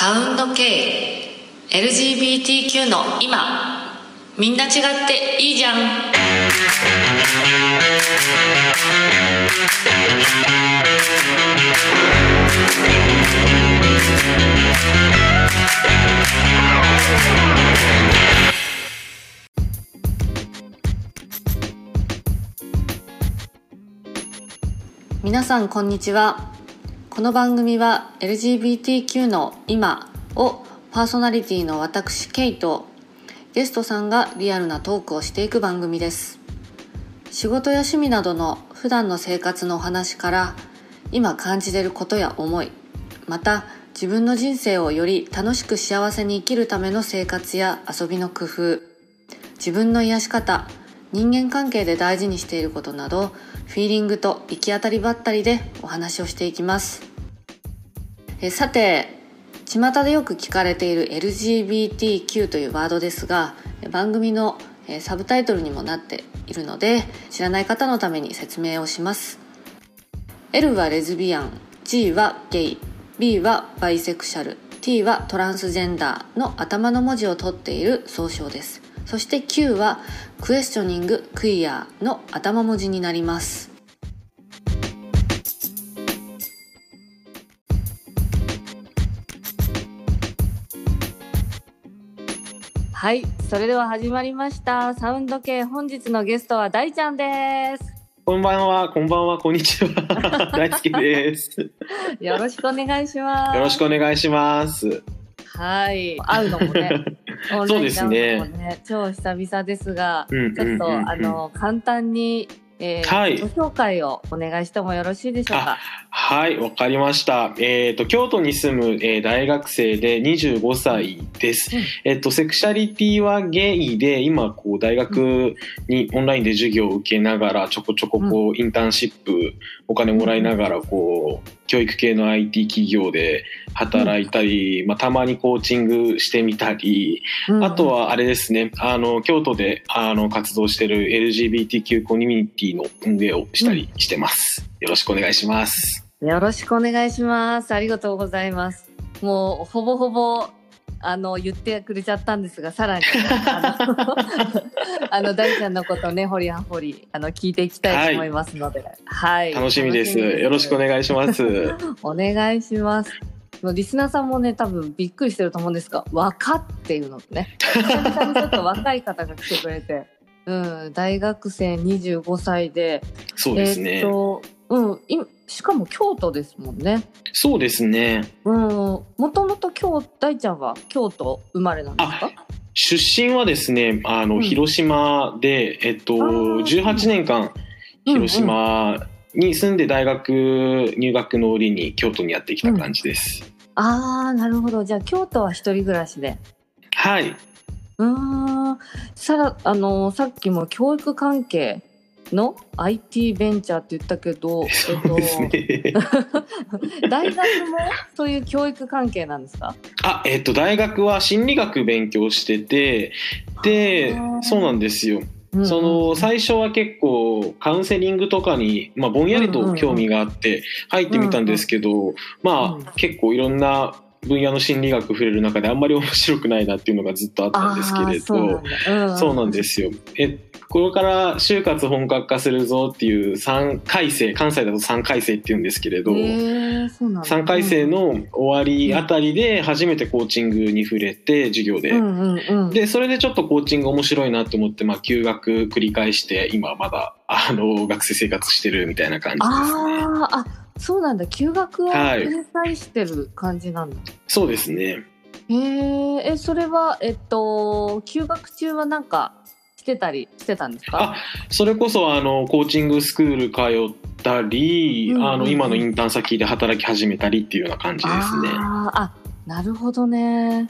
サウンド系 LGBTQ の今。みんな違っていいじゃん。皆さんこんにちは。この番組は LGBTQ の今をパーソナリティの私ケイとゲストさんがリアルなトークをしていく番組です。仕事や趣味などの普段の生活のお話から今感じてることや思いまた自分の人生をより楽しく幸せに生きるための生活や遊びの工夫自分の癒し方人間関係で大事にしていることなどフィーリングと行き当たりばったりでお話をしていきます。えさて巷でよく聞かれている LGBTQ というワードですが番組のサブタイトルにもなっているので知らない方のために説明をします。L はレズビアン G はゲイ B はバイセクシャル T はトランスジェンダーの頭の文字を取っている総称です。そして Q はクエスチョニングクイアの頭文字になります。はいそれでは始まりました。サウンド系本日のゲストは大ちゃんです。こんばんは、こんばんは、こんにちは。大輔です。よろしくお願いします。よろしくお願いします。はい会うのもね そうですね。超久々ですがうんうんちょっと、あの簡単に、えーはい。ご紹介をお願いしてもよろしいでしょうか？はい、わかりました。えっ、と、京都に住む、えー大学生で25歳です。うんえっ、と、セクシャリティはゲイで、今、こう、大学にオンラインで授業を受けながら、ちょこちょこ、こう、インターンシップ、お金もらいながら、こう、教育系の IT 企業で働いたり、まあ、たまにコーチングしてみたり、うんあとはあれですね、あの、京都であの活動してる LGBTQ コミュニティの運営をしたりしてます。よろしくお願いします。よろしくお願いします。ありがとうございます。もう、ほぼほぼ、あの、言ってくれちゃったんですが、さらに、あの、大ちゃんのことね、掘り葉掘り、あの、聞いていきたいと思いますので、はい。楽しみです。よろしくおい願いします。お願いします。リスナーさんもね、多分びっくりしてると思うんですが、若っていうのね。久々にちょっと若い方が来てくれて、うん、大学生25歳で、そうですね。と、うん、いしかも京都ですもんね。そうですね。うん、もともと京大ちゃんは京都生まれなんですか？出身はですね、あの、うん広島で、えっと、ー18年間、広島に住んで大学入学の折に京都にやってきた感じです。ああ、なるほど。じゃあ京都は一人暮らしで。はい。うーん。さらあのさっきも教育関係の？IT ベンチャーって言ったけど、そうですね。大学もそういう教育関係なんですか？あ、えっと、大学は心理学勉強してて、でそうなんですよ。うんその、最初は結構、カウンセリングとかに、まあ、ぼんやりと興味があって、入ってみたんですけど、まうんあ、結構いろんな分野の心理学触れる中であんまり面白くないなっていうのがずっとあったんですけれど、そうなんですよ。え、これから就活本格化するぞっていう3回生、関西だと3回生って言うんですけれど、へーそうなんだ。3回生の終わりあたりで初めてコーチングに触れて授業で、うんうんうん。でそれでちょっとコーチング面白いなと思って、まあ、休学繰り返して今まだあの学生生活してるみたいな感じですねあそうなんだ。休学を返してる感じなんだ。そうですねへえ、え、それは、えっと、休学中はなんかしてたりしてたんですか？あそれこそあのコーチングスクール通ったり、うんあの今のインターン先で働き始めたりっていうような感じですね。あ、なるほどね。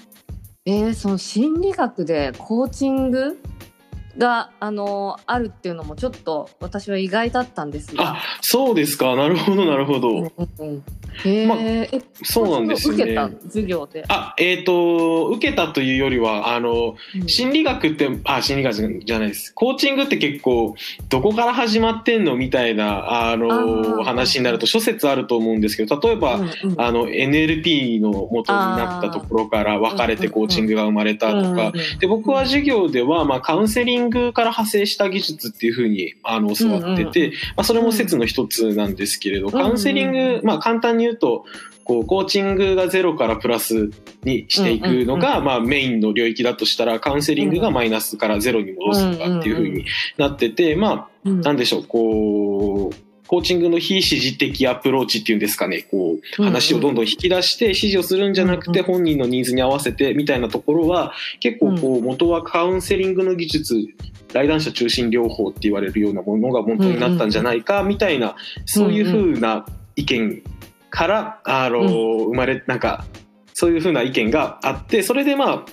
えー、その心理学でコーチングがあのあるっていうのもちょっと私は意外だったんですが。あそうですか。なるほどなるほど、うんうん。へえ、まあえそうなんです受けたね授業で？あえっ、と受けたというよりはあのうん。心理学ってあ心理学じゃないです。コーチングって結構どこから始まってんのみたいなあの話になると諸説あると思うんですけど例えば、うんうん。あの NLP の元になったところから分かれてコーチングが生まれたとか、で僕は授業では、まあ、カウンセリングから派生した技術っていうふうにあの教わってて、まあ、それも説の一つなんですけれど、んカウンセリング、まあ、簡単に言うとこうコーチングがゼロからプラスにしていくのが、まあ、メインの領域だとしたらカウンセリングがマイナスからゼロに戻すとかっていうふうになってて、まあうん。なんでしょうこうコーチングの非指示的アプローチっていうんですかね。こう話をどんどん引き出して指示をするんじゃなくてうん本人のニーズに合わせてみたいなところは結構こう元はカウンセリングの技術来談者中心療法って言われるようなものが元になったんじゃないかみたいなそういうふうな意見からあの生まれなんかそういうふうな意見があってそれでまあ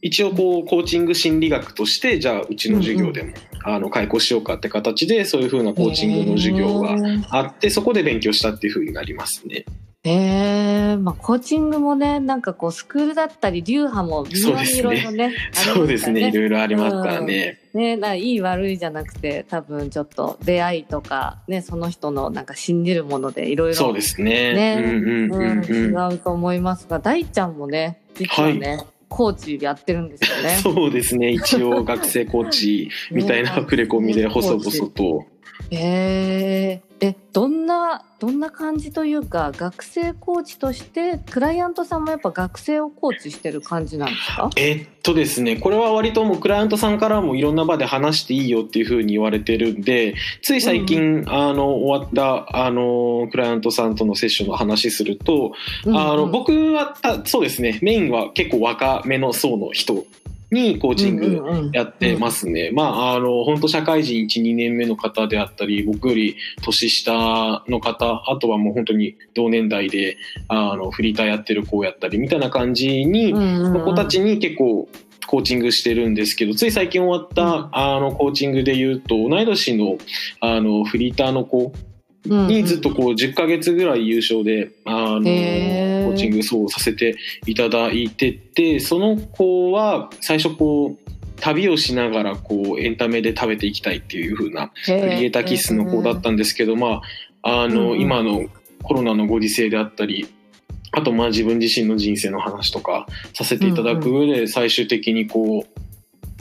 一応こうコーチング心理学としてじゃあうちの授業でもあの開講しようかって形でそういうふうなコーチングの授業があってそこで勉強したっていうふうになりますね。へえまあコーチングもねなんかこうスクールだったり流派もいろいろねそうですね。いろいろありますからね。すからねねないい悪いじゃなくて多分ちょっと出会いとかねその人のなんか信じるものでいろいろそうですね。ねうんうんうんうんうん。違うと思いますが大ちゃんもね実はね、コーチやってるんですよね。そうですね。一応学生コーチみたいな触れ込みで細々と。へええどんなどんな感じというか学生コーチとしてクライアントさんもやっぱ学生をコーチしてる感じなんですか？えっとですね、これは割ともうクライアントさんからもいろんな場で話していいよっていうふうに言われてるんで、つい最近、あの、終わった、あの、クライアントさんとのセッションの話すると、あの、僕はた、そうですね、メインは結構若めの層の人にコーチングやってますね。まあ、あの、本当社会人1、2年目の方であったり、僕より年下の方、あとはもう本当に同年代で、あの、フリーターやってる子やったり、みたいな感じに、の子たちに結構コーチングしてるんですけど、つい最近終わった、うん。あの、コーチングで言うと、同い年の、あの、フリーターの子にずっとこう10ヶ月ぐらい優勝で、あの、コーチングそうさせていただいてて、その子は最初こう、旅をしながらこうエンタメで食べていきたいっていう風なククリエイター気質の子だったんですけど、まあ、あの、今のコロナのご時世であったり、あとまあ自分自身の人生の話とかさせていただく上で最終的にこう、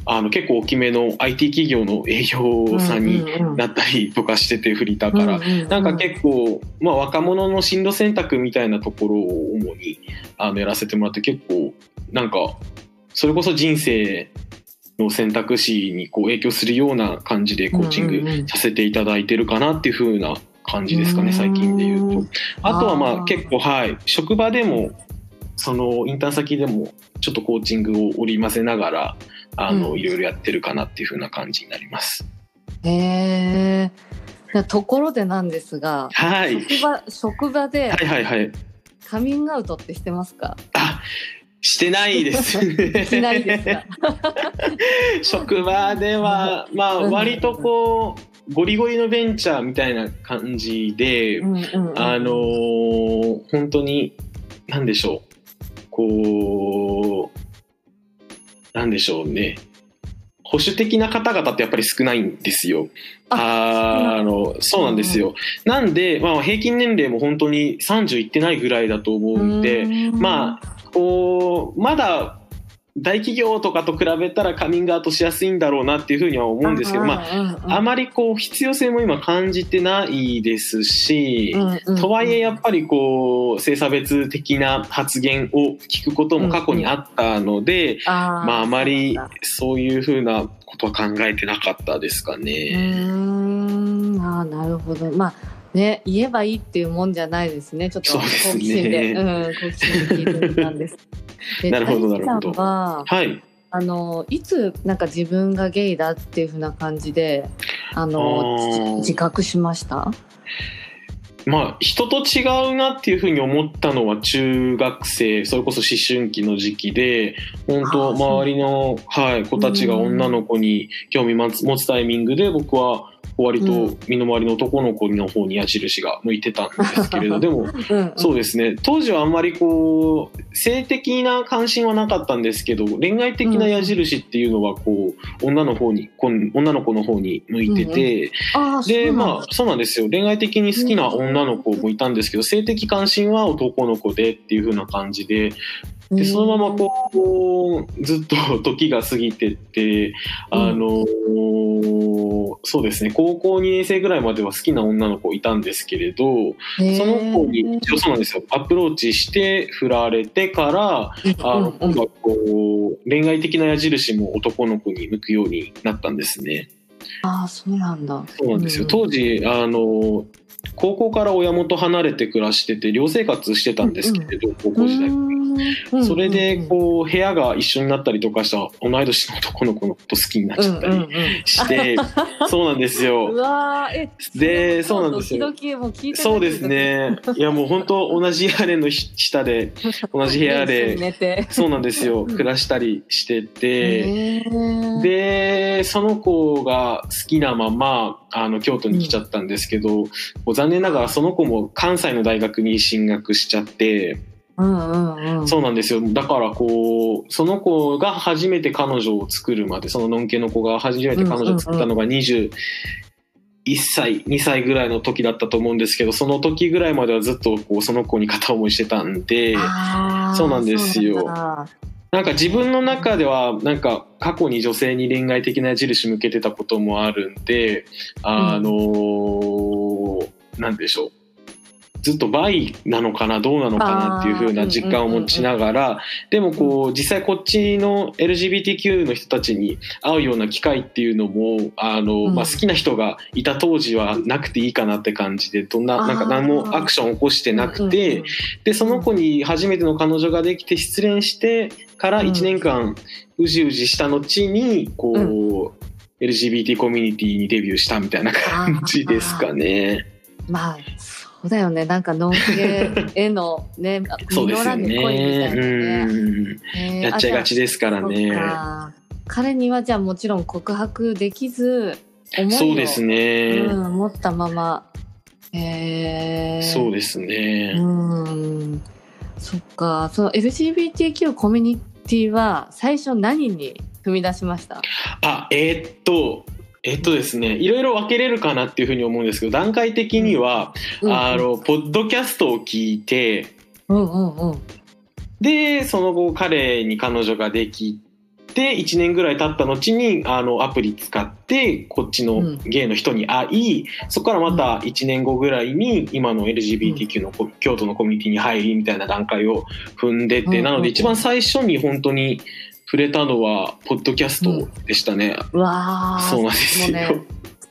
あの結構大きめの IT 企業の営業さんになったりとかしててフリーターから。なんか結構、まあ、若者の進路選択みたいなところを主にあのやらせてもらって結構なんかそれこそ人生の選択肢にこう影響するような感じでコーチングさせていただいてるかなっていう風な感じですかね最近で言うと。あとはまあ結構はい。職場でもそのインターン先でもちょっとコーチングを織り交ぜながらあの、うんいろいろやってるかなっていう風な感じになります。へえところでなんですが、はい。職場職場ではいはいはい。カミングアウトってしてますか？あしてないです。しないですか？職場では、まあ、うん割とこう、ゴリゴリのベンチャーみたいな感じで、うんうんうんあのー本当に、なんでしょう。こう、なんでしょうね。保守的な方々ってやっぱり少ないんですよ。ああの、そうなんですよ。なんで、まあ、平均年齢も本当に30いってないぐらいだと思うんで、まあ、こう、まだ大企業とかと比べたらカミングアウトしやすいんだろうなっていうふうには思うんですけど、まあ、ああまりこう必要性も今感じてないですし、とはいえやっぱりこう性差別的な発言を聞くことも過去にあったので、あまああまりそういうふうなことは考えてなかったですかうね。ーん。あーなるほど。まあね言えばいいっていうもんじゃないですね。ちょっと好奇心で、うん好奇心で聞いてみたんです。でなるほどなるほど。ははい。あのいつなんか自分がゲイだっていうふうな感じであの自自覚しました？まあ人と違うなっていうふうに思ったのは中学生それこそ思春期の時期で本当周りの、はい、子たちが女の子に興味持つ持つタイミングで僕は割と身の回りの男の子の方に矢印が向いてたんですけれど でもうんうん。そうですね。当時はあんまりこう性的な関心はなかったんですけど恋愛的な矢印っていうのはこう女の方に女の子の方に向いてて、うなんだまあそうなんですよ。恋愛的に好きな女の子もいたんですけど性的関心は男の子でっていう風な感じででそのままこうずっと時が過ぎてってあのそうですね。高校2年生ぐらいまでは好きな女の子いたんですけれどその子に一応そうなんですよ。アプローチして振られてからあの今度はこう恋愛的な矢印も男の子に向くようになったんですね。ああ、そうなんだ。そうなんですよ。うん。当時、あの、高校から親元離れて暮らしてて、寮生活してたんですけれど、高校時代。代それで、こう、部屋が一緒になったりとかした同い年の男の子のこと好きになっちゃったりして、そうなんですうよ。でそうなんですよそうですね。いや、もう本当同じ屋根の下で、同じ部屋で、そうなんですよ。暮らしたりしてて、でその子が好きなままあの京都に来ちゃったんですけど、こう残念ながらその子も関西の大学に進学しちゃって、うんうんうん。そうなんですよ。だからこうその子が初めて彼女を作るまでそののんけの子が初めて彼女を作ったのが21歳2歳ぐらいの時だったと思うんですけどその時ぐらいまではずっとこうその子に片思いしてたんで。そうなんですよ。なんか自分の中ではなんか過去に女性に恋愛的な矢印向けてたこともあるんであのーなんでしょう。ずっとバイなのかなどうなのかなっていう風な実感を持ちながらでもこう実際こっちの LGBTQ の人たちに会うような機会っていうのもあの、うん。まあ、好きな人がいた当時はなくていいかなって感じでどんななんか何もアクションを起こしてなくて。うんうんでその子に初めての彼女ができて失恋してからうん。1年間うじうじした後にこう、LGBT コミュニティにデビューしたみたいな感じですかね。まあそうだよね。なんかのんけ へのねそうですよ実らぬ恋みたいね。なね。うん。へーやっちゃいがちですからあね。彼にはじゃあもちろん告白できずそうですね。うん、持ったまま。へえそうですね。うん。そっか。その LGBTQ コミュニティは最初何に踏み出しました？あえーっとえっとですねいろいろ分けれるかなっていうふうに思うんですけど段階的には、あのポッドキャストを聞いてうんうんうん。でその後彼に彼女ができて1年ぐらい経った後にあのアプリ使ってこっちのゲイの人に会い、そこからまた1年後ぐらいに今の LGBTQ のこ京都のコミュニティに入りみたいな段階を踏んでて、うん。なので一番最初に本当に触れたのはポッドキャストでしたね。うわーそうなんですよ。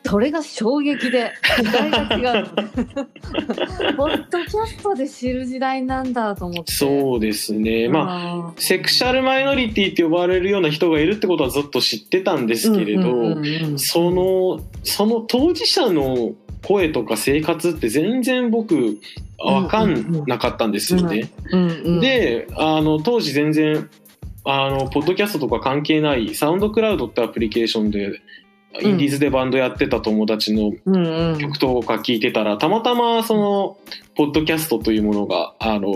それが衝撃で時代が違う ポッドキャストで知る時代なんだと思ってそうですね。まああセクシャルマイノリティって呼ばれるような人がいるってことはずっと知ってたんですけれど、そのその当事者の声とか生活って全然僕分かんなかったんですよね。であの当時全然あのポッドキャストとか関係ないサウンドクラウドってアプリケーションでインディーズでバンドやってた友達の曲とか聞いてたらたまたまそのポッドキャストというものがあの、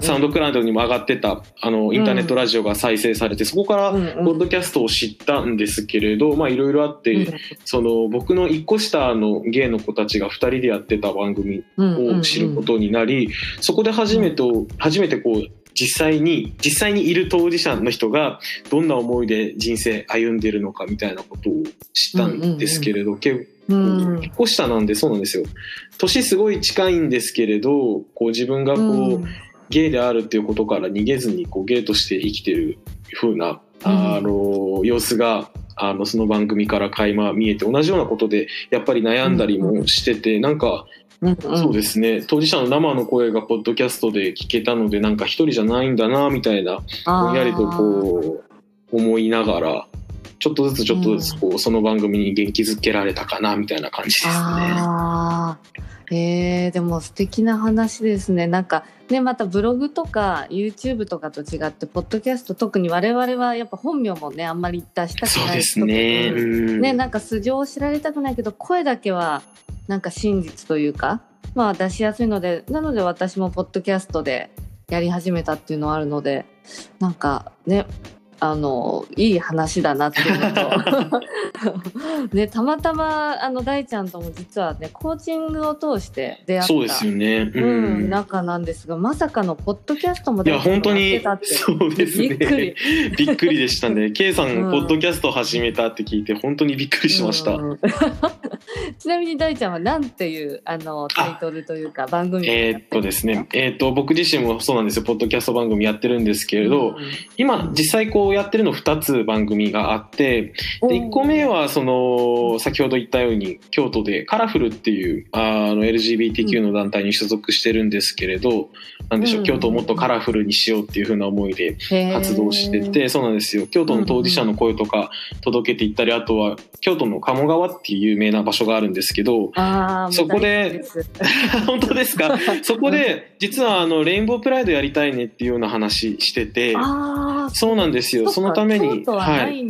サウンドクラウドにも上がってたあのインターネットラジオが再生されて、そこからうんポッドキャストを知ったんですけれどまあいろいろあって、その僕の一個下のゲイの子たちが2人でやってた番組を知ることになり、そこで初めて初めてこう実際に実際にいる当事者の人がどんな思いで人生歩んでるのかみたいなことを知ったんですけれど、結うん一個下なんでそうなんですよ。年すごい近いんですけれどこう自分がこう、うん。ゲイであるっていうことから逃げずにこうゲイとして生きてる風なあの様子があのその番組から垣間見えて同じようなことでやっぱり悩んだりもしててなんかうん。そうですね。当事者の生の声がポッドキャストで聞けたのでなんか一人じゃないんだなみたいなぼんやりとこう思いながらちょっとずつちょっとずつこう、その番組に元気づけられたかなみたいな感じですね。あーえー、でも素敵な話ですね。なんかねまたブログとか YouTube とかと違ってポッドキャスト特に我々はやっぱ本名もねあんまり出したくないそうですね。うんねなんか素性を知られたくないけど声だけはなんか真実というかまあ出しやすいのでなので私もポッドキャストでやり始めたっていうのはあるのでなんかねあのいい話だなっていうのと ねたまたまあの大ちゃんとも実はねコーチングを通して出会ったそうですよね。ううん、ん。中なんですがまさかのポッドキャストもいや本当にそうですね。びっくりびっくりでしたね。K さん、うんポッドキャスト始めたって聞いて本当にびっくりしました。うん ちなみに大ちゃんはなんていうあのタイトルというか番組えーっとですね、えーっと僕自身もそうなんですよ。ポッドキャスト番組やってるんですけれど、今実際こうやってるの2つ番組があって、で1個目はその先ほど言ったように京都でカラフルっていうあの LGBTQ の団体に所属してるんですけれど、なんでしょううん。京都をもっとカラフルにしようっていう風な思いで活動しててそうなんですよ。京都の当事者の声とか届けていったりあとは京都の鴨川っていう有名な場所があるんですけどそこで 本当ですか？そこで実はあのレインボープライドやりたいねっていうような話しててそうなんですよそのために京都はなはい。い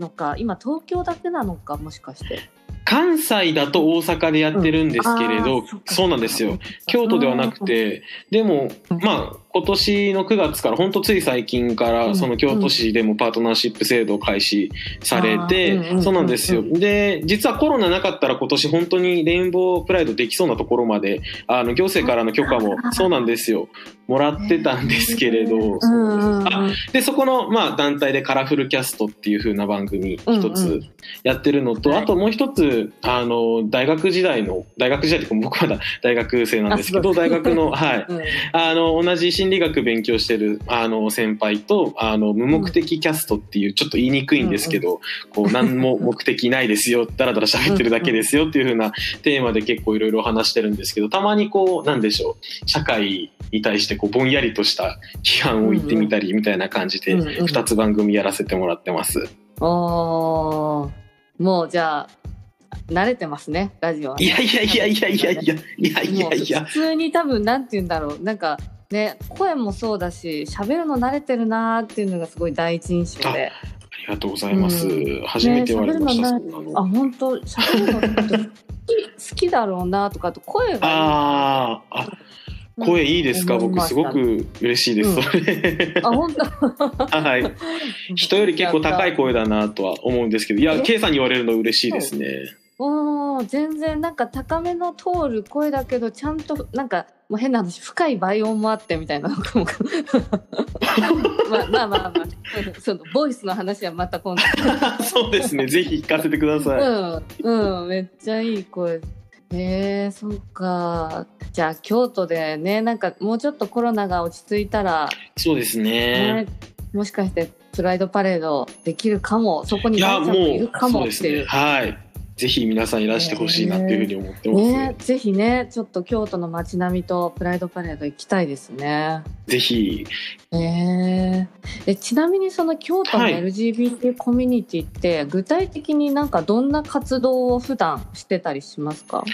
のか、今東京だけなのかもしかして。関西だと大阪でやってるんですけれど、うん。そっかそうなんですよ。京都ではなくてでもうん。まあ今年の9月から本当つい最近かうん。らその京都市でもパートナーシップ制度を開始されてそうなんですよ。で実はコロナなかったら今年本当にレインボープライドできそうなところまであの行政からの許可もそうなんですよ。もらってたんですけれど。うんうんうん。あでそこのまあ団体でカラフルキャストっていう風な番組一つやってるのと、はい。あともう一つあの大学時代の大学時代って僕まだ大学生なんですけど大学のはい。うん。あの同じ心理学勉強してるあの先輩とあの無目的キャストっていうちょっと言いにくいんですけど、こう何も目的ないですよだらだら喋ってるだけですよっていう風なテーマで結構いろいろ話してるんですけどたまにこうなんでしょう社会に対してこうぼんやりとした批判を言ってみたりみたいな感じでうんうん2つ番組やらせてもらってます。おー。もうじゃあ慣れてますねラジオはね。いやいやいやいやいやいやいやいやいや。普通に多分なんて言うんだろう。なんかね声もそうだし喋るの慣れてるなーっていうのがすごい第一印象で。ありがとうございます。うん。初めて言われました。ねあ本当喋るの好き好きだろうなとかあと声があーあ声いいですか、僕すごく嬉しいです、うん。あ本当？はい。人より結構高い声だなとは思うんですけどいやえ？K さんに言われるの嬉しいですねおー全然なんか高めの通る声だけどちゃんとなんかもう変な話深い倍音もあってみたいな。のかもまあまあまあまあ。そのボイスの話はまた今度。そうですね。ぜひ聞かせてください、うんうんめっちゃいい声。えー、そっか。じゃあ京都でねなんかもうちょっとコロナが落ち着いたら、そうですね。ねもしかしてプライドパレードできるかもそこにいやも大ちゃんもいるうかもっていうね。はいぜひ皆さんいらしてほしいなっていうふうに思ってます、ね、ぜひねちょっと京都の街並みとプライドパレード行きたいですね。ぜひ。えーえちなみにその京都のはい。LGBT コミュニティって具体的になんかどんな活動を普段してたりしますか？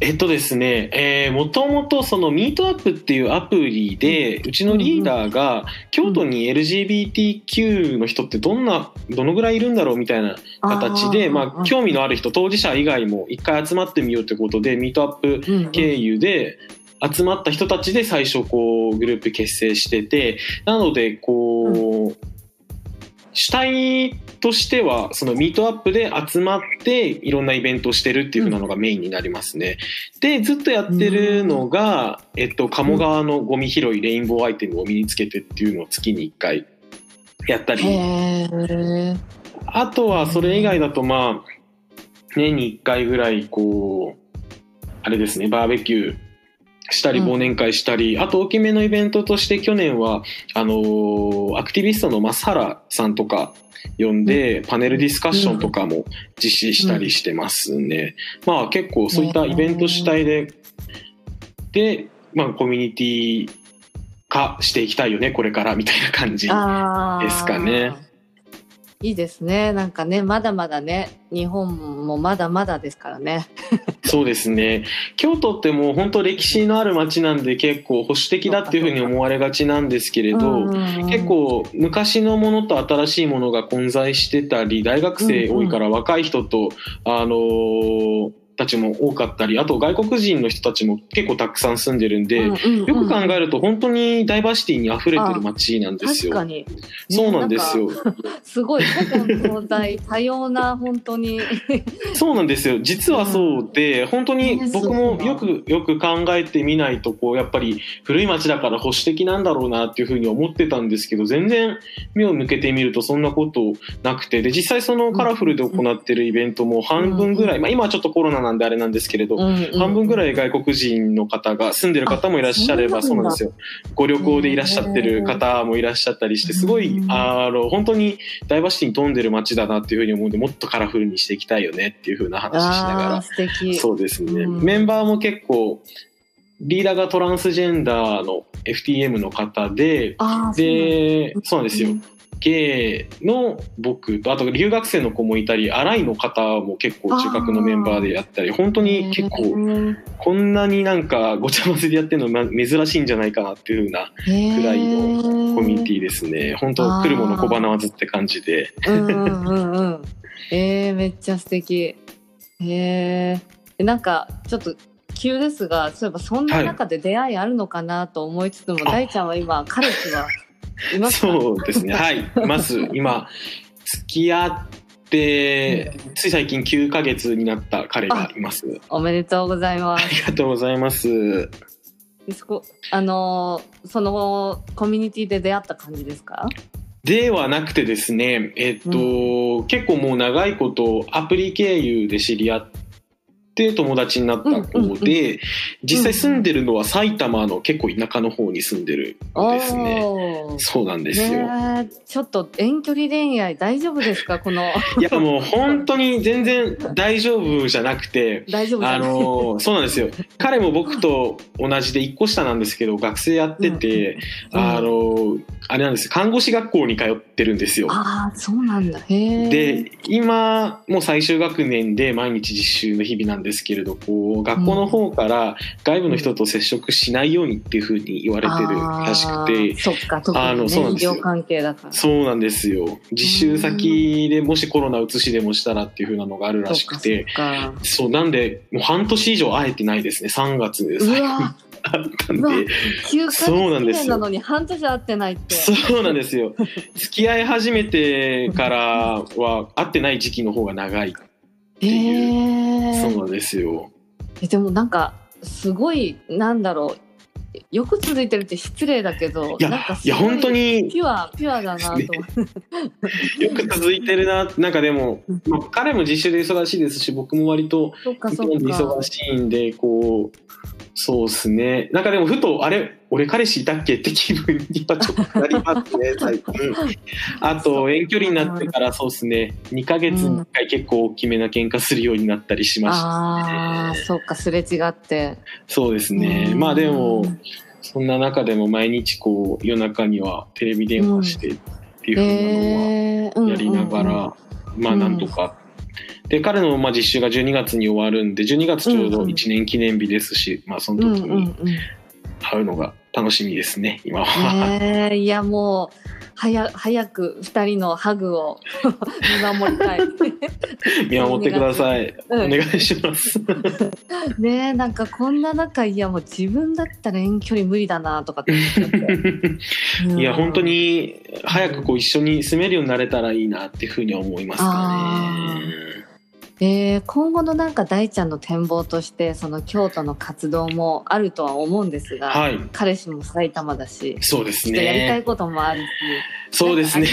えっとですね、えー、もともとそのミートアップっていうアプリで、うちのリーダーが、京都に LGBTQ の人ってどんな、どのぐらいいるんだろうみたいな形で、まあ、興味のある人、当事者以外も一回集まってみようということで、ミートアップうんうん。経由で、集まった人たちで最初こうグループ結成しててなのでこう、主体としてはそのミートアップで集まっていろんなイベントをしてるっていう風なのがメインになりますね。でずっとやってるのが、えっと、鴨川のゴミ拾いレインボーアイテムを身につけてっていうのを月に1回やったり。あとはそれ以外だとまあ年に1回ぐらいこうあれですねバーベキューしたりうん忘年会したり、あと大きめのイベントとして去年はあのーアクティビストの増原さんとか呼んで、パネルディスカッションとかも実施したりしてますね。まあ結構そういったイベント主体で、で、まあコミュニティ化していきたいよねこれからみたいな感じ。ですかねいいですね。なんかね、まだまだね、日本もまだまだですからね。そうですね。京都ってもう本当歴史のある街なんで結構保守的だっていうふうに思われがちなんですけれど、結構昔のものと新しいものが混在してたり、大学生多いから若い人と、あのーたちも多かったりあと外国人の人たちも結構たくさん住んでるんで、よく考えると本当にダイバーシティに溢れてる街なんですよ。確かに、そうなんですよ。すごい古今東西多様な本当に。そうなんですよ。実はそうで、本当に僕もよくよく考えてみないとこうやっぱり古い街だから保守的なんだろうなっていうふうに思ってたんですけど全然目を向けてみるとそんなことなくてで実際そのカラフルで行ってるイベントも半分ぐらい、まあ、今はちょっとコロナなんであれなんですけれど、うんうん、半分ぐらい外国人の方が住んでる方もいらっしゃればそうなんですよ。ご旅行でいらっしゃってる方もいらっしゃったりしてすごいあの本当にダイバーシティに富んでる街だなっていうふうに思うんでもっとカラフルにしていきたいよねっていうふうな話しながら。そうですね、うん、メンバーも結構リーダーがトランスジェンダーの FTM の方ででそうなんですよ、系の僕とあと留学生の子もいたり新井の方も結構中核のメンバーでやったり本当に結構こんなになんかごちゃ混ぜでやってるの珍しいんじゃないかなっていうふうなくらいのコミュニティですね。本当来るもの小花わずって感じで。うんうんうん、えー、めっちゃ素敵。へえなんかちょっと急ですがそういえばそんな中で出会いあるのかなと思いつつも、はい、大ちゃんは今彼氏はそうですね。はい。まず、今、付き合って、つい最近9ヶ月になった彼がいます。おめでとうございます。ありがとうございます。そこ、あの、そのコミュニティで出会った感じですか？ではなくてですね、えっと、うん、結構もう長いことアプリ経由で知り合っって友達になった子で、実際住んでるのは埼玉の結構田舎の方に住んでるんですね。そうなんですよ、ちょっと遠距離恋愛大丈夫ですかこの？いやもう本当に全然大丈夫じゃなくて、大丈夫あのそうなんですよ。彼も僕と同じで1個下なんですけど学生やってて、うんうん、あのあれなんです看護師学校に通ってるんですよ。ああそうなんだ。で今もう最終学年で毎日実習の日々なんですけれどこう学校の方から外部の人と接触しないようにっていうふうに言われてるらしくて、そっか特に、ね、あのそうなんですよ。関係だから。そうなんですよ。実習先でもしコロナうつしでもしたらっていうふうなのがあるらしくて。そうなんでもう半年以上会えてないですね。3月で最後あったんで、そうなんですなのに半年会ってないって。そうなんですよ。付き合い始めてからは会ってない時期の方が長いっていう、そうなんですよ。えでもなんかすごいなんだろうよく続いてるって失礼だけどいやなんかいや本当にピュアピュアだなと よく続いてるななんかでも、まあ、彼も実習で忙しいですし僕も割と忙しいんでこうそうですね。なんかでもふとあれ俺彼氏いたっけって気分にはちょっとなりますね 最近。あと遠距離になってからそうですね。2か月に1回結構大きめな喧嘩するようになったりしました、ね、ああそっかすれ違って。そうですね。まあでもそんな中でも毎日こう夜中にはテレビ電話してっていうふうなのはやりながら、まあなんとか。で彼のまあ実習が12月に終わるんで12月ちょうど1年記念日ですし、まあその時に会うのが楽しみですね今は。えー、いやもう早早く2人のハグを 見守りたい。見守ってください、お願いします。ねなんかこんな中いやもう自分だったら遠距離無理だなとかって。っていや本当に早くこう一緒に住めるようになれたらいいなっていうふうに思いますかね。えー、今後のなんか大ちゃんの展望としてその京都の活動もあるとは思うんですが、はい、彼氏も埼玉だしそうですね。やりたいこともあるしそうですね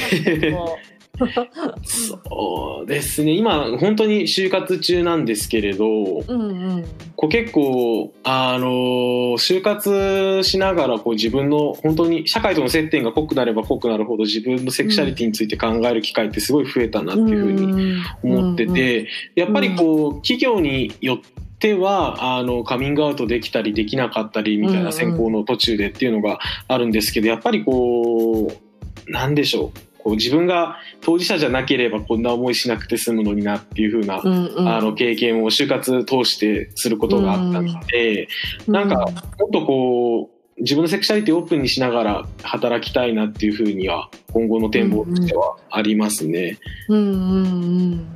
そうですね。今本当に就活中なんですけれど、うんうん、こう結構あの就活しながらこう自分の本当に社会との接点が濃くなれば濃くなるほど自分のセクシャリティについて考える機会ってすごい増えたなっていうふうに思ってて、やっぱりこう企業によってはあのカミングアウトできたりできなかったりみたいな選考の途中でっていうのがあるんですけどやっぱりこうなんでしょうこう自分が当事者じゃなければこんな思いしなくて済むのになっていう風な、うんうん。あの経験を就活通してすることがあったので、なんかもっとこう自分のセクシャリティをオープンにしながら働きたいなっていうふうには今後の展望としてはありますね。うんうんうん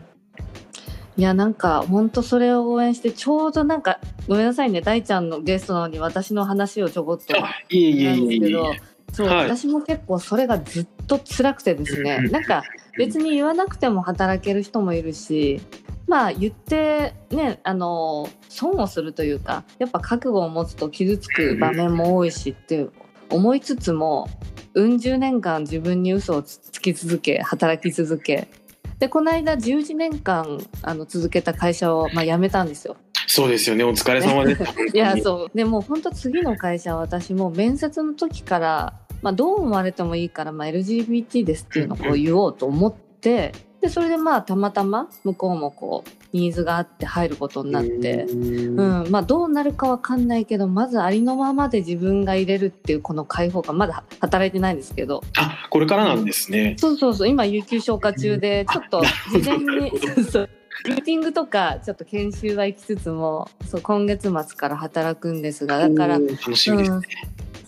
いやなんか本当それを応援してちょうどなんかごめんなさいね大ちゃんのゲストなのに私の話をちょこっとなんですけどそう、はい。私も結構それがずっと辛くてですね、なんか別に言わなくても働ける人もいるしまあ言ってねあの損をするというかやっぱ覚悟を持つと傷つく場面も多いしって思いつつもうん十年間自分に嘘をつつき続け働き続け。でこの間11年間あの続けた会社を、まあ、辞めたんですよ。そうですよね。お疲れ様です。いやそう。でも本当次の会社は私も面接の時から、まあ、どう思われてもいいから、まあ、LGBT ですっていうのをこう言おうと思ってでそれでまあたまたま向こうもこうニーズがあって入ることになって。うん。うん。まあ、どうなるかわかんないけどまずありのままで自分が入れるっていうこの解放感まだ働いてないんですけど。あこれからなんですね。そうそうそう。今有給消化中でちょっと 事前にミーティングとかちょっと研修は行きつつもそう今月末から働くんですがだから楽しみですね。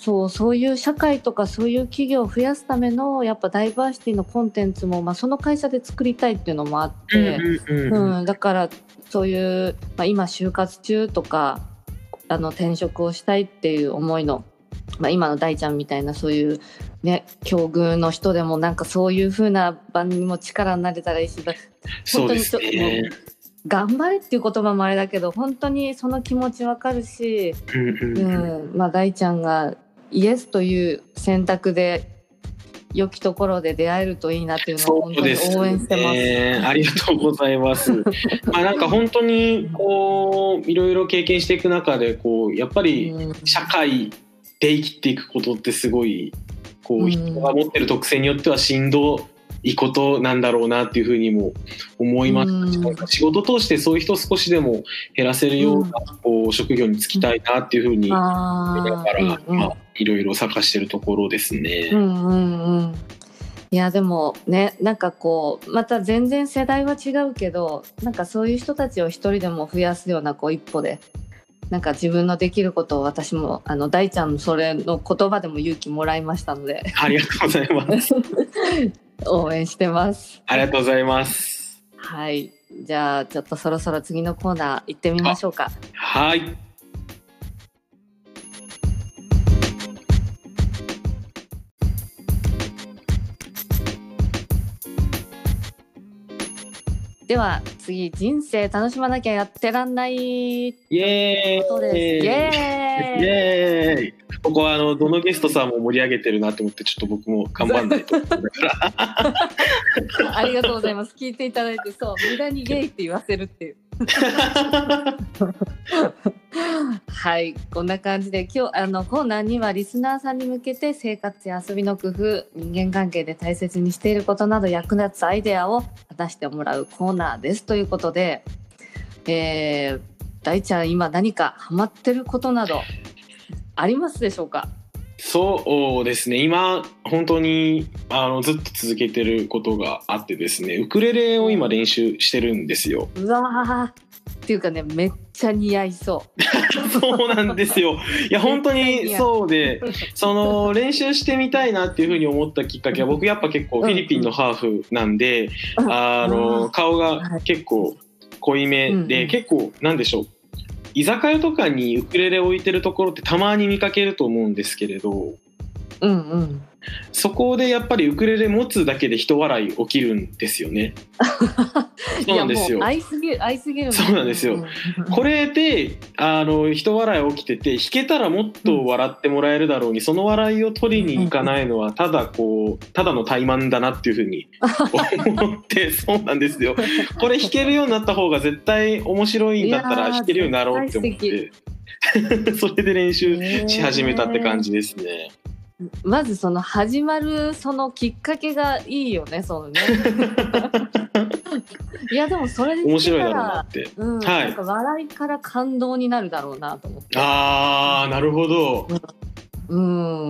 そうそういう社会とかそういう企業を増やすためのやっぱダイバーシティのコンテンツも、まあ、その会社で作りたいっていうのもあって、うんうんうんうんだからそういう、まあ、今就活中とかあの転職をしたいっていう思いの、まあ、今の大ちゃんみたいなそういうね境遇の人でもなんかそういう風な場にも力になれたらいいし本当にちょね。頑張れっていう言葉もあれだけど本当にその気持ちわかるし、うんうんうんうんまあ、大ちゃんがイエスという選択で良きところで出会えるといいなっていうのをそ本当に応援してます。ね。ありがとうございます。まあなんか本当にこういろいろ経験していく中でこうやっぱりうん。社会で生きていくことってすごいこう人が持ってる特性によってはしんどいことなんだろうなっていうふうにも思いましたし、うん仕事通してそういう人を少しでも減らせるようなこう職業に就きたいなっていうふうにあだから、ーうんうん。まあいろいろ探してるところですね。うんうんうんいやでもねなんかこうまた全然世代は違うけどなんかそういう人たちを一人でも増やすようなこう一歩でなんか自分のできることを私もあの大ちゃんのそれの言葉でも勇気もらいましたのでありがとうございます。応援してます。ありがとうございます。はいじゃあちょっとそろそろ次のコーナー行ってみましょうか。はい。では次人生楽しまなきゃやってらんないイエーイ。イエーイ。ここはあのどのゲストさんも盛り上げてるなと思ってちょっと僕も頑張んないと。ありがとうございます。聞いていただいて、そう、無駄にゲイって言わせるっていう。はい、こんな感じで、今日、あの、コーナーにはリスナーさんに向けて生活や遊びの工夫、人間関係で大切にしていることなど役立つアイデアを話してもらうコーナーです。ということで、えー、大ちゃん、今何かハマってることなどありますでしょうか？そうですね。今本当にあのずっと続けてることがあってですねウクレレを今練習してるんですよ。うわー。っていうかね、めっちゃ似合いそう。そうなんですよ。いや本当にそうで その練習してみたいなっていうふうに思ったきっかけは僕やっぱ結構フィリピンのハーフなんで、あの顔が結構濃いめうんうん。で結構なんでしょう居酒屋とかにウクレレ置いてるところってたまに見かけると思うんですけれどうんうん。そこでやっぱりウクレレ持つだけで人笑い起きるんですよね。そうなんですよ愛すぎる愛すぎるそうなんですよこれであの人笑い起きてて弾けたらもっと笑ってもらえるだろうに、その笑いを取りに行かないのはただこうただの怠慢だなっていうふうに思ってそうなんですよ。これ弾けるようになった方が絶対面白いんだったら弾けるようになろうって思って それで練習し始めたって感じですね。まずその始まるそのきっかけがいいよねそのね いやでもそれで面白いだろうなって。うん、はいなんか笑いから感動になるだろうなと思ってあーなるほど。う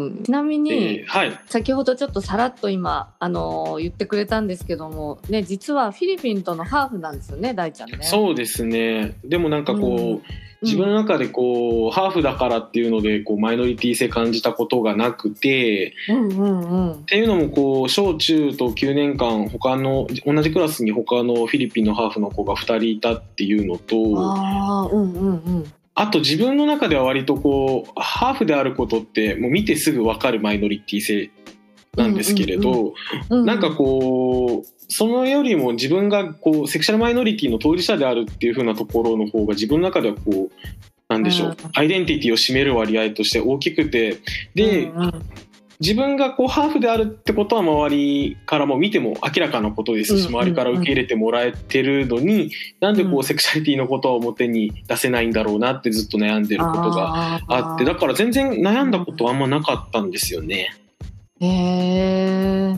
ん、ちなみに、えーはい先ほどちょっとさらっと今、あのー言ってくれたんですけども、ね、実はフィリピンとのハーフなんですよね、大ちゃんね。そうですねでもなんかこう、うん自分の中でこうハーフだからっていうのでこうマイノリティ性感じたことがなくてうんうんうんっ。ていうのもこう小中と9年間他の同じクラスに他のフィリピンのハーフの子が2人いたっていうのとああ、うんうんうん。あと自分の中では割とこうハーフであることってもう見てすぐ分かるマイノリティ性なんですけれど、なんかこうそのよりも自分がこうセクシャルマイノリティの当事者であるっていう風なところの方が自分の中ではこうなんでしょう、うん。アイデンティティを占める割合として大きくてで、うんうん自分がこうハーフであるってことは周りからも見ても明らかなことですしうん。周りから受け入れてもらえてるのになんでこうセクシャリティのことを表に出せないんだろうなってずっと悩んでることがあってだから全然悩んだことはあんまなかったんですよね。へえ。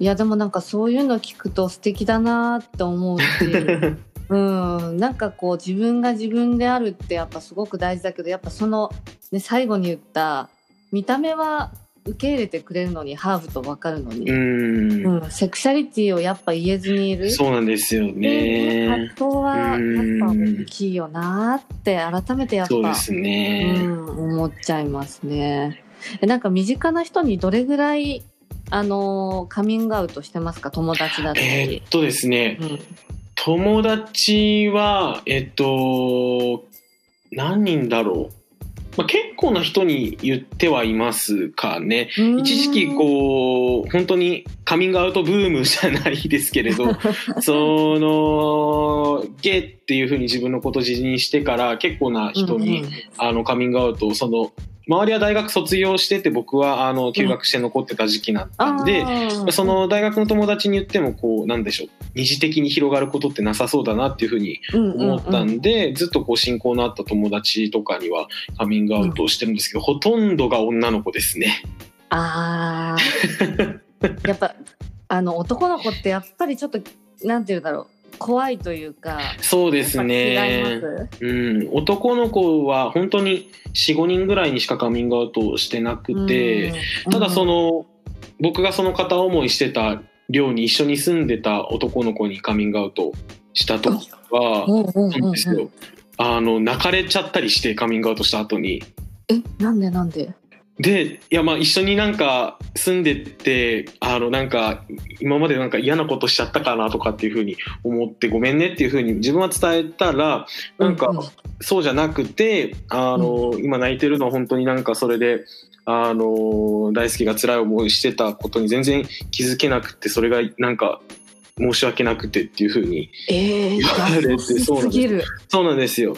いやでもなんかそういうの聞くと素敵だなって思うし、うん、なんかこう自分が自分であるってやっぱすごく大事だけどやっぱその、ね、最後に言った見た目は受け入れてくれるのにハーフと分かるのに、うーんうん、セクシャリティをやっぱ言えずにいるそうなんですよっていう葛ね。藤はやっぱ大きいよなって改めてやっぱそうですね。うん、思っちゃいますね。えなんか身近な人にどれぐらいあのーカミングアウトしてますか？友達だったえーりっ。とですね、うん友達は、えっと、何人だろう？まあ、結構な人に言ってはいますかね。一時期こう、本当にカミングアウトブームじゃないですけれど、その、ゲイっていうふうに自分のことを自認してから結構な人に、あのカミングアウトをその周りは大学卒業してて僕はあの休学して残ってた時期だったんで、その大学の友達に言ってもこうなんでしょう。二次的に広がることってなさそうだなっていうふうに思ったんで、ずっとこう親交のあった友達とかにはカミングアウトをしてるんですけど、ほとんどが女の子ですね。あー。やっぱあの男の子ってやっぱりちょっとなんていうんだろう怖いというかそうですね。うん、男の子は本当に45人ぐらいにしかカミングアウトをしてなくて、ただその、僕がその片思いしてた寮に一緒に住んでた男の子にカミングアウトした時は、うんうんうんなんですよ。あの泣かれちゃったりしてカミングアウトした後に。えなんでなんで？でいやまあ一緒になんか住んでってあのなんか今までなんか嫌なことしちゃったかなとかっていうふうに思ってごめんねっていうふうに自分は伝えたらなんかううそうじゃなくてあの、今泣いてるのは本当になんかそれであの大輔が辛い思いしてたことに全然気づけなくてそれがなんか申し訳なくてっていうふうにえー、言われて 優しすぎる。そうなんですよ。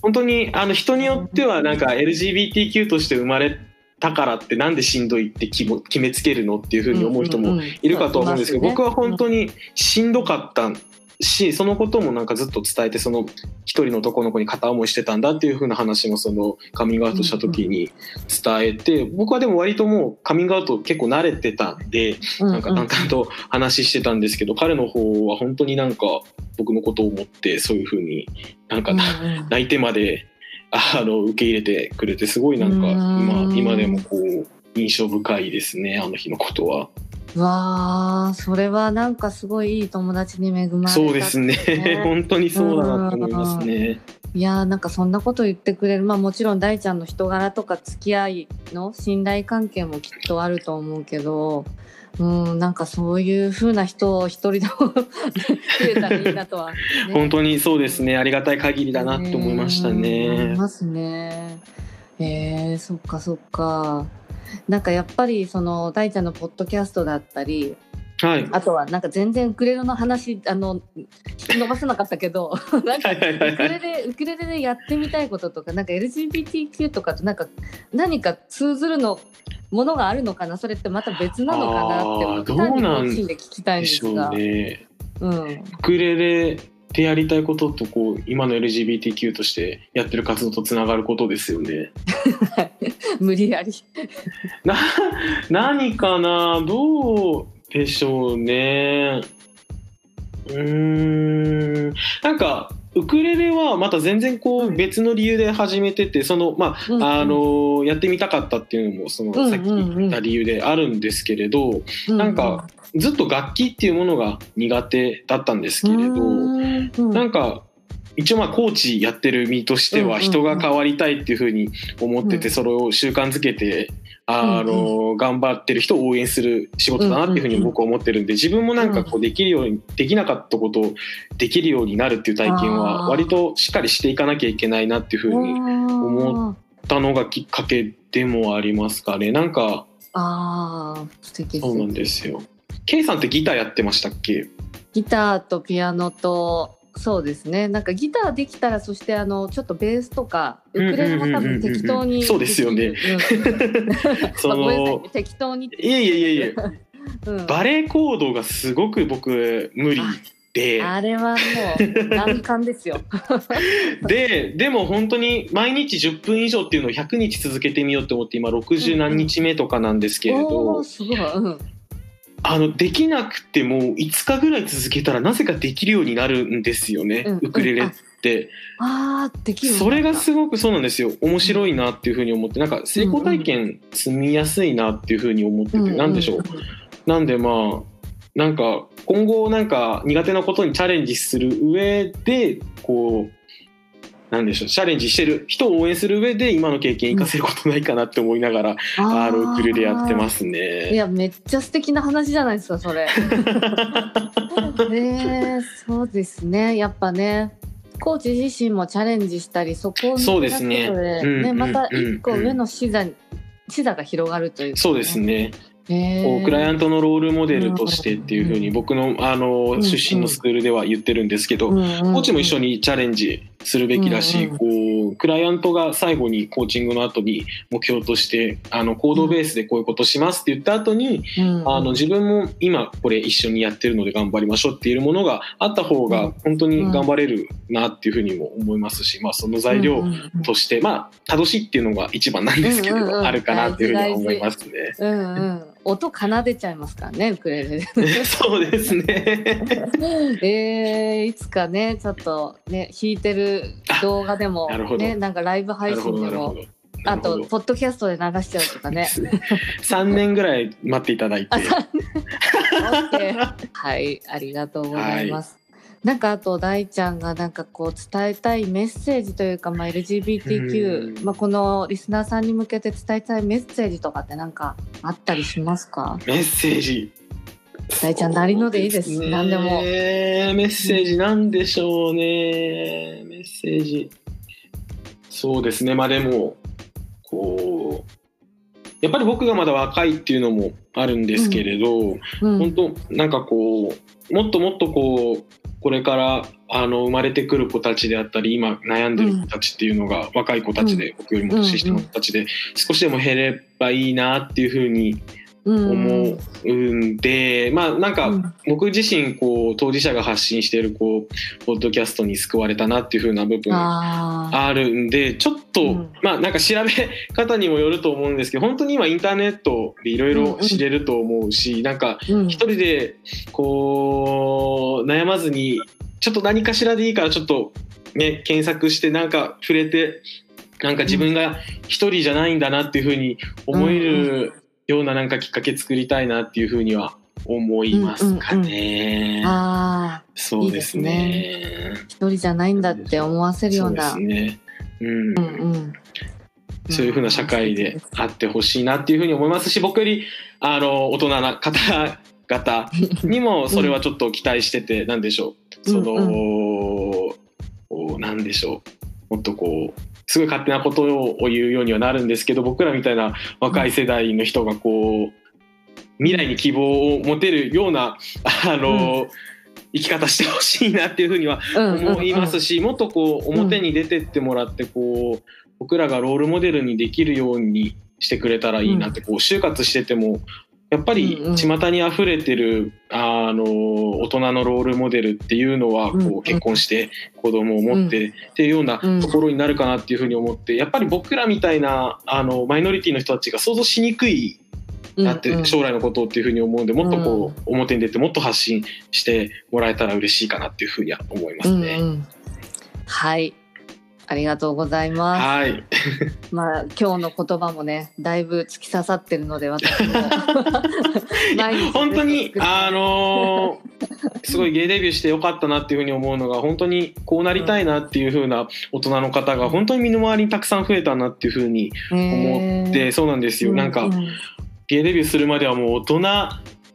本当にあの人によってはなんか LGBTQ として生まれたからってなんでしんどいって決め決めつけるのっていうふうに思う人もいるかと思うんですけど、僕は本当にしんどかったしそのこともなんかずっと伝えてその一人の男の子に片思いしてたんだっていう風な話もそのカミングアウトした時に伝えて僕はでも割ともうカミングアウト結構慣れてたんでなんか淡々と話してたんですけど彼の方は本当になんか僕のことを思ってそういう風になんか泣いてまであの受け入れてくれてすごいなんか今今でもこう印象深いですねあの日のことは。わあそれはなんかすごいいい友達に恵まれたそうですね。本当にそうだなと思いますね。いやーなんかそんなこと言ってくれる。まあもちろん大ちゃんの人柄とか付き合いの信頼関係もきっとあると思うけどうんなんかそういう風な人を一人でも 増えたらいいなとは、ね、本当にそうですねありがたい限りだなって思いましたね。ますね。えー、そっかそっか。なんかやっぱりその大ちゃんのポッドキャストだったりはい。あとはなんか全然ウクレレの話あの伸ばせなかったけど なんかウクレレウクレレでやってみたいこととかなんか LGBTQ とかとなんか何か通ずるのものがあるのかなそれってまた別なのかなってあー僕単にどうなん個人で聞きたいんですが。ね。うんウクレレでやりたいこととこう今の LGBTQ としてやってる活動とつながることですよね。無理やり。な何かな？どうでしょうね。うーん。なんかウクレレはまた全然こう別の理由で始めててそのまうんうん。ああのやってみたかったっていうのもそのさっき言った理由であるんですけれどなんかずっと楽器っていうものが苦手だったんですけれどなんか一応まあコーチやってる身としては人が変わりたいっていうふうに思ってうん。てそれを習慣づけてあうんの頑張ってる人を応援する仕事だなっていうふうに僕は思ってるんで自分もなんかこうできるようにできなかったことをできるようになるっていう体験は割としっかりしていかなきゃいけないなっていうふうに思思ったのがきっかけでもありますかね。なんかああ素敵そうなんですよ。K さんってギターやってましたっけ？ギターとピアノとそうですね。なんかギターできたらそしてあのちょっとベースとかウクレレも多分適当にそうですよね。うん。そまあごめんなさい。の適当にいえいえいえいえ。うん。バレエコードがすごく僕無理で。あれはもう難関ですよ。ででも本当に毎日10分以上っていうのを100日続けてみようと思って今60何日目とかなんですけれおどーすごい。うん。あのできなくても5日ぐらい続けたらなぜかできるようになるんですよね、うんウクレレって。ああできる。それがすごくそうなんですよ。面白いなっていうふうに思って。なんか成功体験積みやすいなっていうふうに思ってて、なんでしょう？なんでまあなんか今後なんか苦手なことにチャレンジする上でこうなんでしょうチャレンジしてる人を応援する上で今の経験生かせることないかなって思いながら、あのウクレレやってますすいね。やめっちゃ素敵な話じゃないですかそれ。ねそうですねやっぱね。コーチ自身もチャレンジしたりそこをそうですねねまたうん一個上の視座に視座が広がるというか、そうです。ね。クライアントのロールモデルとしてっていうふうに僕のあのん出身のスクールでは言ってるんですけど、コーチも一緒にチャレンジするべきだし、うんうんこうクライアントが最後にコーチングの後に目標としてあの行動ベースでこういうことしますって言った後に、うん。あの自分も今これ一緒にやってるので頑張りましょうっていうものがあった方が本当に頑張れるなっていうふうにも思いますし、まあ、その材料うんうんうん。として、まあ楽しいっていうのが一番なんですけれど、うんうんうん。あるかなっていうふうには思いますね。うんうん、音奏でちゃいますからねウクレレで。そうですね。えー、いつかねちょっとね弾いてる動画でもねなんかライブな配信でも。あとポッドキャストで流しちゃうとかね。3年ぐらい待っていただいてはいありがとうございます。なんかあと大ちゃんがなんかこう伝えたいメッセージというか、まあ、LGBTQ、うんまあ、このリスナーさんに向けて伝えたいメッセージとかってなんかあったりしますか？メッセージ。大ちゃんなりのでいいですそうね何でもメッセージなんでしょうね。メッセージ。そうですね。まあでも、こう、やっぱり僕がまだ若いっていうのもあるんですけれど、うん本当なんかこう、もっともっとこう、これからあの生まれてくる子たちであったり今悩んでる子たちっていうのが、若い子たちで、僕よりも年下の子たちで少しでも減ればいいなっていうふうにうん思うんで、まあなんかうん。僕自身こう当事者が発信しているこうポッドキャストに救われたなっていう風な部分あるんでちょっと、うん。まあなんか調べ方にもよると思うんですけど本当に今インターネットでいろいろ知れると思うし、なんかうん。一人でこう悩まずにちょっと何かしらでいいからちょっとね検索してなんか触れてなんか自分が一人じゃないんだなっていう風に思えるようななんかきっかけ作りたいなっていう風には思いますかね。あそうですね。ー一人じゃないんだって思わせるようなそうですね。うん。うんうんそういう風な社会であってほしいなっていう風に思いますし、僕よりあの大人な方々にもそれはちょっと期待してて、なんでしょう。その、こうなんでしょう。もっとこう。すごい勝手なことを言うようにはなるんですけど僕らみたいな若い世代の人がこう未来に希望を持てるようなあの、生き方してほしいなっていうふうには思いますし、もっとこう表に出てってもらってこう僕らがロールモデルにできるようにしてくれたらいいなってこう就活しててもやっぱりうんうん。巷に溢れてるあの大人のロールモデルっていうのはこうん。ううん結婚して子供を持ってっていうようなうん。ところになるかなっていうふうに思ってやっぱり僕らみたいなあのマイノリティの人たちが想像しにくいなって将来のことっていうふうに思うんでもっとこう表に出てもっと発信してもらえたら嬉しいかなっていうふうには思いますね。うんうん。はい。ありがとうございます。はい。まあ今日の言葉もね、だいぶ突き刺さってるので私も。本当にあのーすごいゲイデビューしてよかったなっていうふうに思うのが本当にこうなりたいなっていうふうな大人の方が本当に身の回りにたくさん増えたなっていうふうに思って、そうなんですよ、なんかゲイデビューするまではもう大人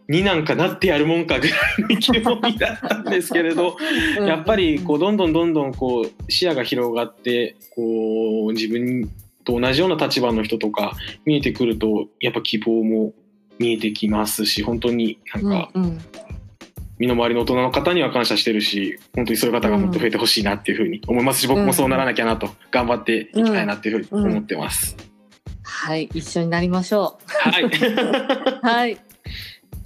になんかなってやるもんかぐらいの意気込みだったんですけれど やっぱりこうどんどんどんどんこう視野が広がってこう自分と同じような立場の人とか見えてくるとやっぱ希望も見えてきますし本当になんかうんうん。身の回りの大人の方には感謝してるし本当にそういう方がもっと増えてほしいなっていうふうに思いますし僕もそうならなきゃなと頑張っていきたいなっていうふうに思ってます。はい、一緒になりましょはい。う。はい。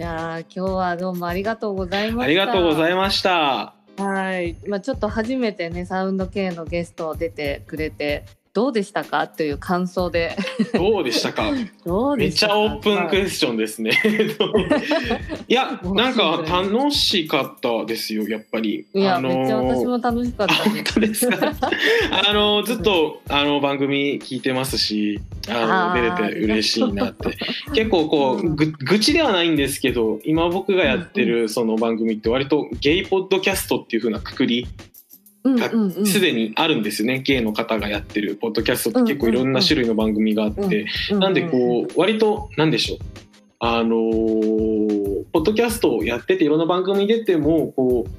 じゃあ今日はどうもありがとうございました。ありがとうございまました。す。はい。まあちょっと初めてねサウンド系のゲスト出てくれてどうでしたか？という感想で。どうでしたか？めっちゃ。オープンクエスチョンですね。いや、なんか楽しかったですよ、やっぱり。いや、あのーめっちゃ私も楽しかっあた本当ですか？あの ずっとあの番組聞いてますし、あの出れて嬉しいなって。結構こうぐ愚痴ではないんですけど、今僕がやってるその番組って割とゲイポッドキャストっていう風なくくりうんうんうん。すでにあるんですよね。ゲイの方がやってるポッドキャストって結構いろんな種類の番組があって、うんなんでこう割となんでしょう。あのーポッドキャストをやってていろんな番組に出てもこう、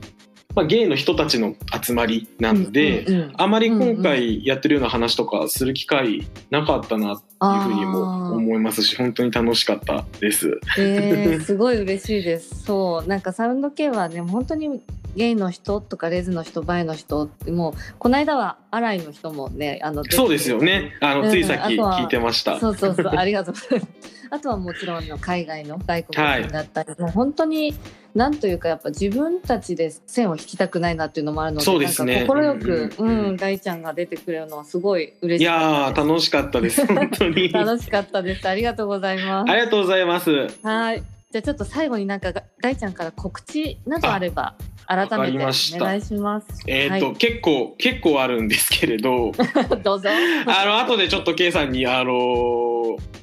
まあ、ゲイの人たちの集まりなので、うんうんうんあまり今回やってるような話とかする機会なかったなっていうふうにも思いますし本当に楽しかったです。えー、すごい嬉しいです。そう、なんかサウンド系はね、本当にゲイの人とかレズの人、バイの人、もうこの間はアライの人もね、あのそうですよ。ね。あうんのついさっき聞いてました。そうそうそう、ありがとうございます。あとはもちろんあの海外の外国人だったり、もう本当になんというかやっぱ自分たちで線を引きたくないなっていうのもあるので、そうですね快く、ううんん、うん大ちゃんが出てくれるのはすごい嬉いしかや。楽しかったです本当に。あ 楽しかったです。ありがとうございます。りがとうございます。はい。じゃあちょっと最後になんかが大ちゃんから告知などあれば改めてお願いします。えっ、と、結構結構あるんですけれど、はい、どうぞ。あの後でちょっと K さんにあの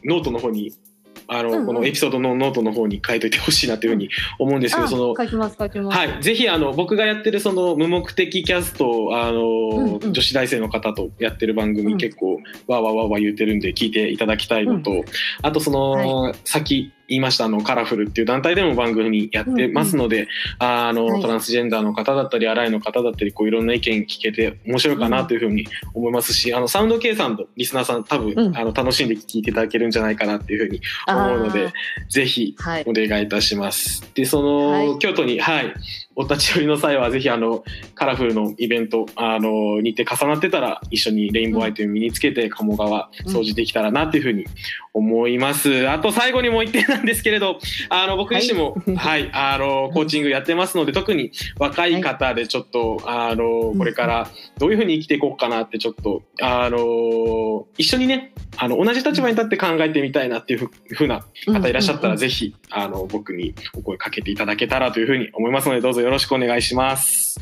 ノートの方に。あの、うんうん。このエピソードのノートの方に書いといてほしいなというふうに思うんですけど、あその書きます書きます。はい、ぜひあの僕がやってるその無目的キャストあの、うんうん。女子大生の方とやってる番組、うん。結構わーわーわーわー言ってるんで聞いていただきたいのと、あとその、さっき言いましたあのカラフルっていう団体でも番組やってますので、あの、はい。トランスジェンダーの方だったりアライの方だったりこういろんな意見聞けて面白いかなというふうに思いますし、あのサウンド計算とリスナーさん多分、うん。あの楽しんで聞いていただけるんじゃないかなっていうふうに思うのでぜひお願いいたします。でその、はい。京都にはいお立ち寄りの際はぜひあのカラフルのイベントあの日程重なってたら一緒にレインボーアイテム身につけて鴨川掃除できたらなっていうふうに思います。あと最後にもう一点なんですけれどあの僕自身もはい、あのコーチングやってますので特に若い方でちょっと、あのこれからどういうふうに生きていこうかなってちょっとあの一緒にねあの同じ立場に立って考えてみたいなっていうふふうな方いらっしゃったら、ぜひあの僕にお声かけていただけたらというふうに思いますのでどうぞよろしくお願いします。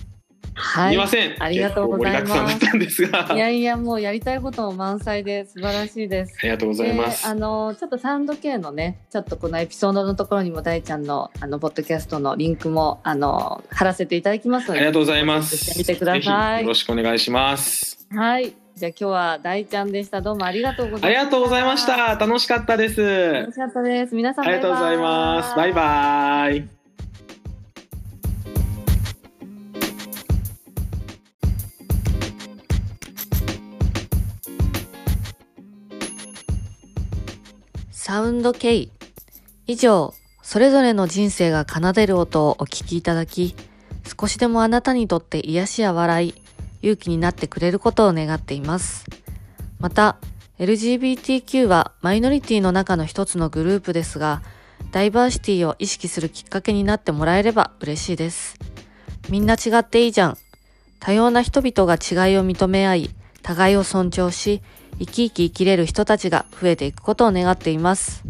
はい。すみません。ありがとうございますいやいやもうやりたいことも満載で素晴らしいです。ありがとうございます。であのちょっとサウンド系のねちょっとこのエピソードのところにも大ちゃんのあのポッドキャストのリンクもあの貼らせていただきますのでありがとうございます。チェックしてくださいよろしくお願いします。はいじゃあ今日は大ちゃんでしたどうもありがとうございましたありがとうございました。楽しかったです。楽しかったです皆さんありがとうございます。バイバイ。サウンド K 以上それぞれの人生が奏でる音をお聞きいただき少しでもあなたにとって癒しや笑い勇気になってくれることを願っています。また LGBTQ はマイノリティの中の一つのグループですがダイバーシティを意識するきっかけになってもらえれば嬉しいです。みんな違っていいじゃん。多様な人々が違いを認め合い互いを尊重し生き生き生きれる人たちが増えていくことを願っています。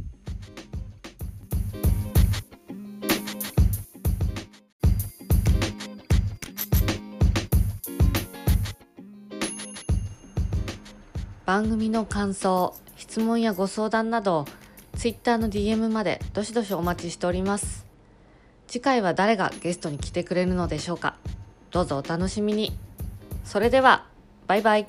番組の感想質問やご相談など Twitter の DM までどしどしお待ちしております。次回は誰がゲストに来てくれるのでしょうか。どうぞお楽しみに。それではバイバイ。